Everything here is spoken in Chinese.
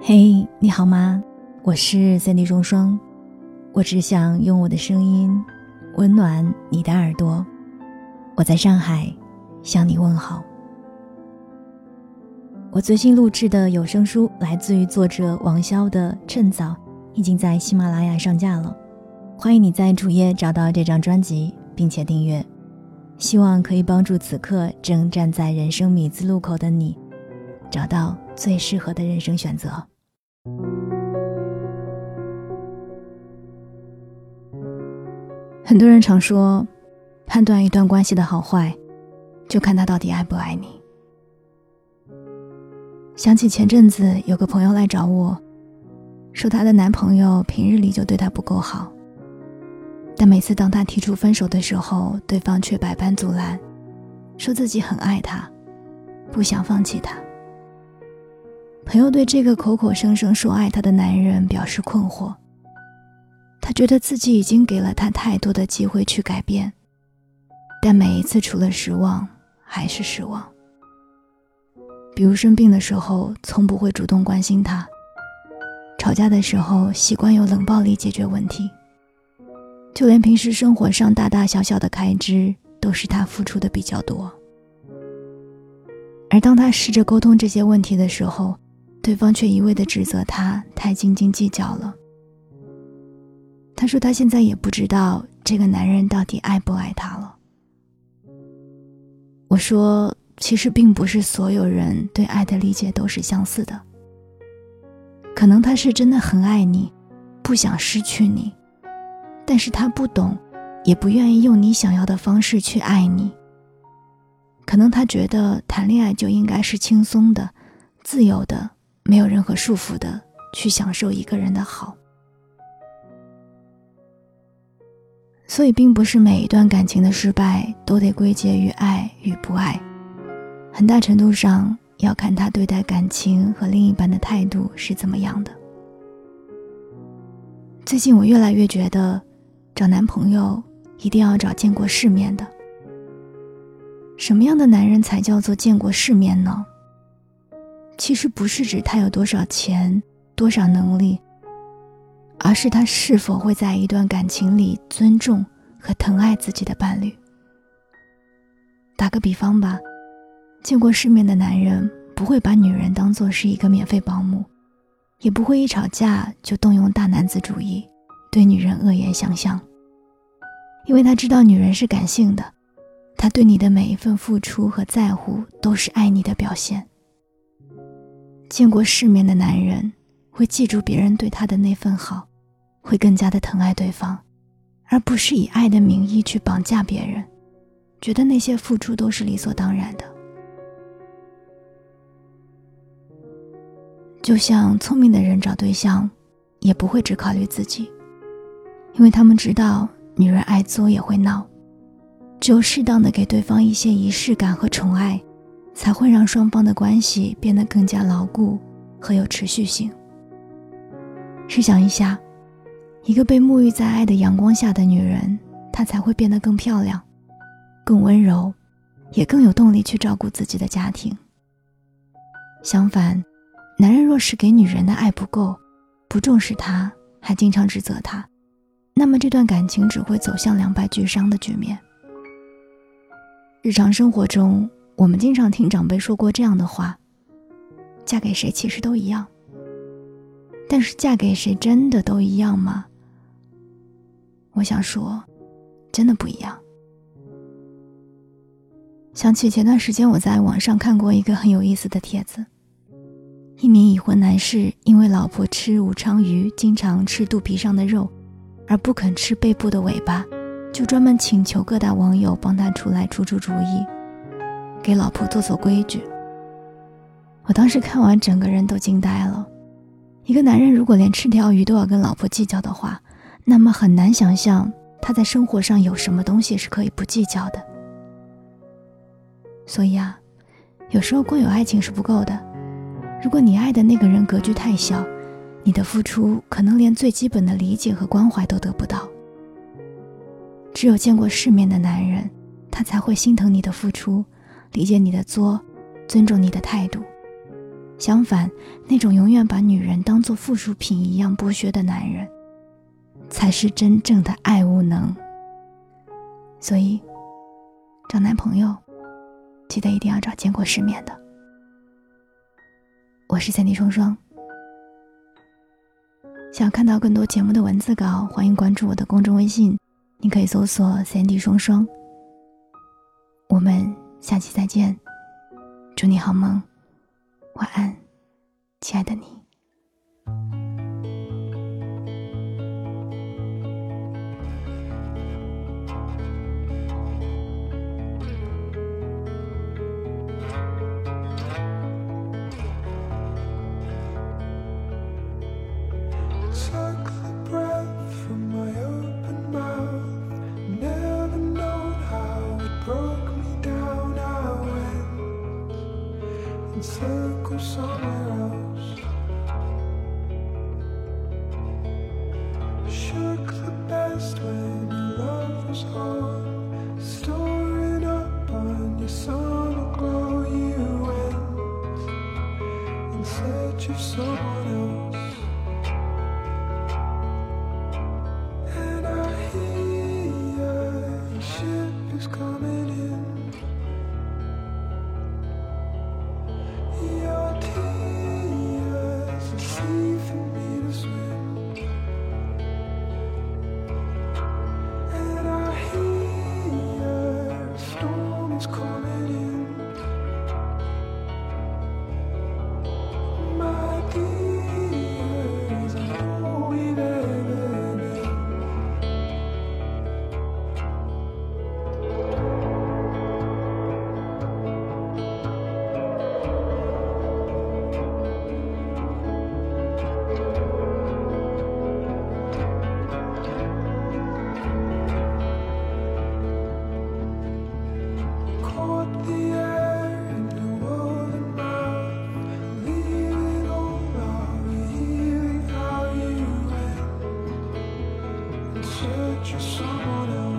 嘿，你好吗？我是三 D 双双，我只想用我的声音温暖你的耳朵。我在上海向你问好。我最新录制的有声书来自于作者王潇的《趁早》，已经在喜马拉雅上架了。欢迎你在主页找到这张专辑，并且订阅。希望可以帮助此刻正站在人生米字路口的你，找到最适合的人生选择。很多人常说，判断一段关系的好坏，就看他到底爱不爱你。想起前阵子有个朋友来找我，说她的男朋友平日里就对她不够好，但每次当她提出分手的时候，对方却百般阻拦，说自己很爱她，不想放弃她。朋友对这个口口声声说爱她的男人表示困惑。他觉得自己已经给了他太多的机会去改变，但每一次除了失望还是失望。比如生病的时候，从不会主动关心他；吵架的时候，习惯用冷暴力解决问题；就连平时生活上大大小小的开支，都是他付出的比较多。而当他试着沟通这些问题的时候，对方却一味地指责他太斤斤计较了。他说：“他现在也不知道这个男人到底爱不爱他了。”我说：“其实并不是所有人对爱的理解都是相似的。可能他是真的很爱你，不想失去你，但是他不懂，也不愿意用你想要的方式去爱你。可能他觉得谈恋爱就应该是轻松的、自由的，没有任何束缚的去享受一个人的好。”所以，并不是每一段感情的失败都得归结于爱与不爱，很大程度上要看他对待感情和另一半的态度是怎么样的。最近，我越来越觉得，找男朋友一定要找见过世面的。什么样的男人才叫做见过世面呢？其实不是指他有多少钱、多少能力。而是他是否会在一段感情里尊重和疼爱自己的伴侣。打个比方吧，见过世面的男人不会把女人当做是一个免费保姆，也不会一吵架就动用大男子主义，对女人恶言相向。因为他知道女人是感性的，他对你的每一份付出和在乎都是爱你的表现。见过世面的男人。会记住别人对他的那份好，会更加的疼爱对方，而不是以爱的名义去绑架别人，觉得那些付出都是理所当然的。就像聪明的人找对象，也不会只考虑自己，因为他们知道女人爱作也会闹，只有适当的给对方一些仪式感和宠爱，才会让双方的关系变得更加牢固和有持续性。试想一下，一个被沐浴在爱的阳光下的女人，她才会变得更漂亮、更温柔，也更有动力去照顾自己的家庭。相反，男人若是给女人的爱不够，不重视她，还经常指责她，那么这段感情只会走向两败俱伤的局面。日常生活中，我们经常听长辈说过这样的话：“嫁给谁其实都一样。”但是嫁给谁真的都一样吗？我想说，真的不一样。想起前段时间我在网上看过一个很有意思的帖子，一名已婚男士因为老婆吃武昌鱼，经常吃肚皮上的肉，而不肯吃背部的尾巴，就专门请求各大网友帮他出来出出主意，给老婆做做规矩。我当时看完，整个人都惊呆了。一个男人如果连吃条鱼都要跟老婆计较的话，那么很难想象他在生活上有什么东西是可以不计较的。所以啊，有时候光有爱情是不够的。如果你爱的那个人格局太小，你的付出可能连最基本的理解和关怀都得不到。只有见过世面的男人，他才会心疼你的付出，理解你的作，尊重你的态度。相反，那种永远把女人当做附属品一样剥削的男人，才是真正的爱无能。所以，找男朋友，记得一定要找见过世面的。我是三 D 双双。想看到更多节目的文字稿，欢迎关注我的公众微信，你可以搜索“三 D 双双”。我们下期再见，祝你好梦。晚安，亲爱的你。picture someone else.